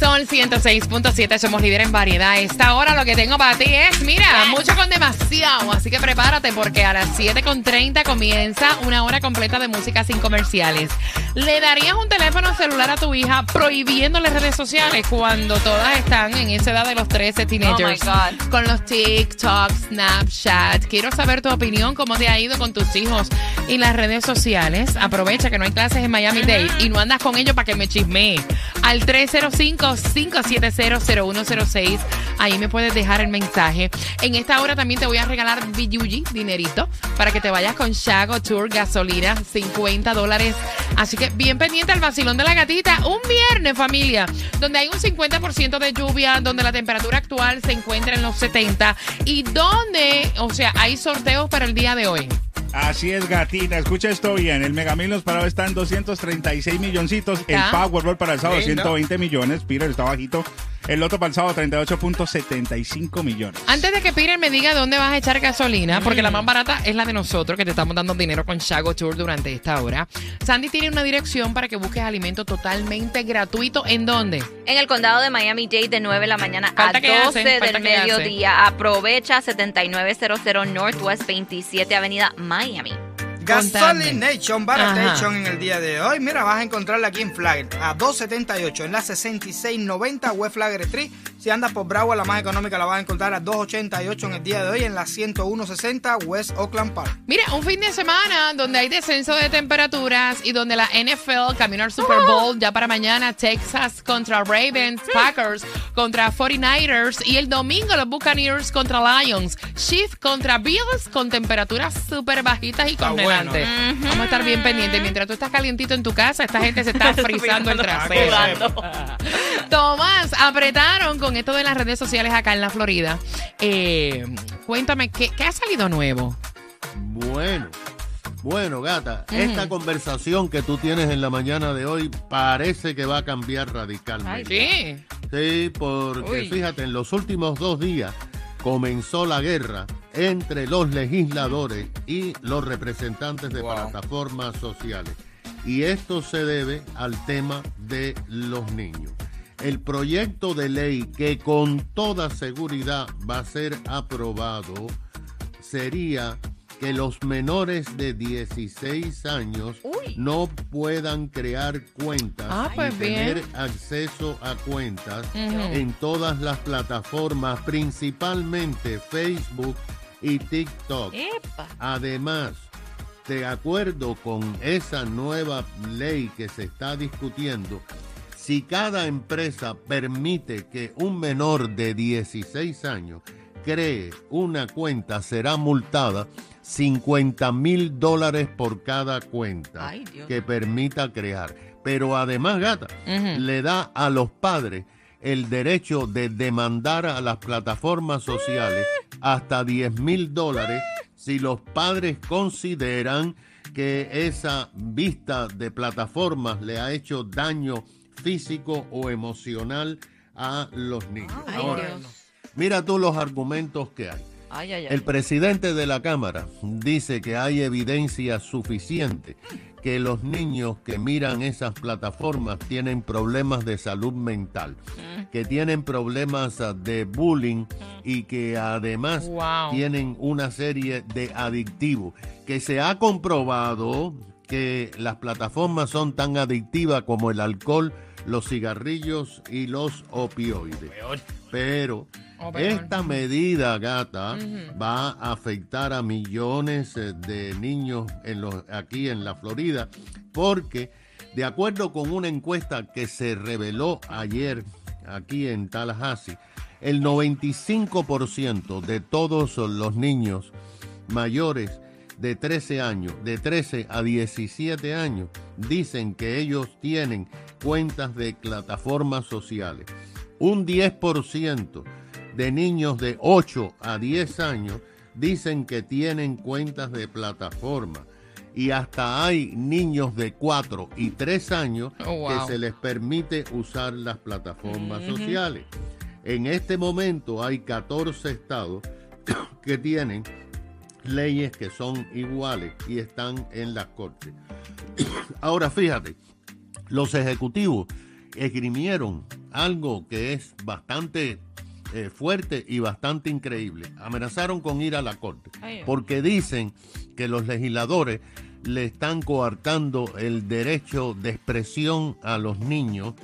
Son 106.7, somos líder en variedad. Esta hora lo que tengo para ti es, mira, mucho con demasiado. Así que prepárate porque a las 7.30 comienza una hora completa de música sin comerciales. ¿Le darías un teléfono celular a tu hija prohibiéndole redes sociales cuando todas están en esa edad de los 13 teenagers? Con los TikTok, Snapchat. Quiero saber tu opinión, cómo te ha ido con tus hijos y las redes sociales. Aprovecha que no hay clases en Miami Dade y no andas con ellos para que me chismee. Al 305-570-0106. Ahí me puedes dejar el mensaje. En esta hora también te voy a regalar Biyuji, dinerito, para que te vayas con Shago Tour Gasolina, 50 dólares. Así que bien pendiente al vacilón de la gatita. Un viernes, familia, donde hay un 50% de lluvia, donde la temperatura actual se encuentra en los 70 y donde, o sea, hay sorteos para el día de hoy. Así es, gatita. Escucha esto bien. El Mega Millions para hoy está en 236 milloncitos. El Powerball para el sábado, 120 millones. Peter está bajito. El Loto para el sábado, 38.75 millones. Antes de que Peter me diga dónde vas a echar gasolina, porque la más barata es la de nosotros, que te estamos dando dinero con Shago Tour durante esta hora. Sandy tiene una dirección para que busques alimento totalmente gratuito. ¿En dónde? En el condado de Miami-Dade de 9 de la mañana a 12 del mediodía. Aprovecha 7900 Northwest 27 Avenida Miami. Gasolination, Baratation en el día de hoy. Mira, vas a encontrarla aquí en Flagler a 278 en la 6690 West Flagler Street. Si andas por Bravo, la más económica la vas a encontrar a 288 en el día de hoy en la 10160 West Oakland Park. Mira, un fin de semana donde hay descenso de temperaturas y donde la NFL camina al Super Bowl ya para mañana. Texas contra Ravens, Packers contra 49ers y el domingo los Buccaneers contra Lions. Chiefs contra Bills con temperaturas súper bajitas y Vamos a estar bien pendientes. Mientras tú estás calientito en tu casa, esta gente se está frizando el trasero. Tomás, apretaron con esto de las redes sociales acá en la Florida. Eh, cuéntame, ¿qué, ha salido nuevo? Bueno. Bueno, gata, esta conversación que tú tienes en la mañana de hoy parece que va a cambiar radicalmente. sí. Sí, porque fíjate, en los últimos dos días comenzó la guerra entre los legisladores y los representantes de plataformas sociales. Y esto se debe al tema de los niños. El proyecto de ley que con toda seguridad va a ser aprobado sería que los menores de 16 años no puedan crear cuentas ah, pues y tener acceso a cuentas en todas las plataformas, principalmente Facebook y TikTok. Además, de acuerdo con esa nueva ley que se está discutiendo, si cada empresa permite que un menor de 16 años cree una cuenta, será multada 50 mil dólares por cada cuenta que permita crear. Pero además, gata, le da a los padres el derecho de demandar a las plataformas sociales hasta 10 mil dólares si los padres consideran que esa vista de plataformas le ha hecho daño físico o emocional a los niños. mira tú los argumentos que hay. El presidente de la Cámara dice que hay evidencia suficiente que los niños que miran esas plataformas tienen problemas de salud mental, mm. que tienen problemas ah, de bullying y que además tienen una serie de adictivos, que se ha comprobado que las plataformas son tan adictivas como el alcohol, los cigarrillos y los opioides. Pero Oh, Esta medida, gata, va a afectar a millones eh, de niños en los, aquí en la Florida, porque de acuerdo con una encuesta que se reveló ayer aquí en Tallahassee, el 95% de todos los niños mayores de 13 años, de 13 a 17 años, dicen que ellos tienen cuentas de plataformas sociales. Un 10% de niños de 8 a 10 años dicen que tienen cuentas de plataforma. Y hasta hay niños de 4 y 3 años oh, que se les permite usar las plataformas sociales. En este momento hay 14 estados que tienen leyes que son iguales y están en las cortes. Ahora fíjate, los ejecutivos esgrimieron algo que es bastante eh, fuerte y bastante increíble. Amenazaron con ir a la corte porque dicen que los legisladores le están coartando el derecho de expresión a los niños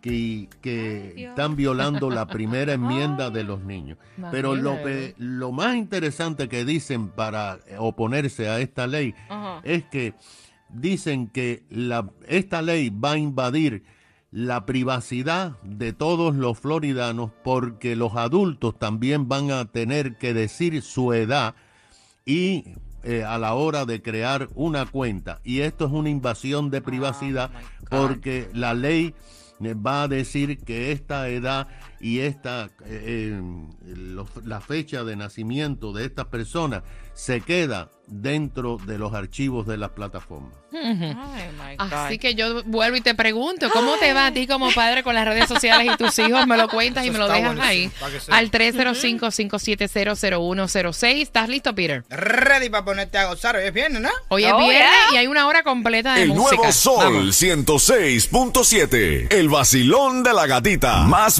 que, que están violando la primera enmienda de los niños. Pero lo, lo más interesante que dicen para oponerse a esta ley es que dicen que la, esta ley va a invadir la privacidad de todos los floridanos porque los adultos también van a tener que decir su edad y eh, a la hora de crear una cuenta. Y esto es una invasión de privacidad oh porque la ley va a decir que esta edad y esta eh, la fecha de nacimiento de estas personas se queda dentro de los archivos de las plataformas. Así que yo vuelvo y te pregunto, ¿cómo te va a ti como padre con las redes sociales y tus hijos? Me lo cuentas y me lo dejas ahí. Al 305-5700106. ¿Estás listo, Peter? Ready para ponerte a gozar. Hoy es viernes, ¿no? Hoy es oh, viernes y hay una hora completa de El música. nuevo Sol 106.7. El vacilón de la gatita. Más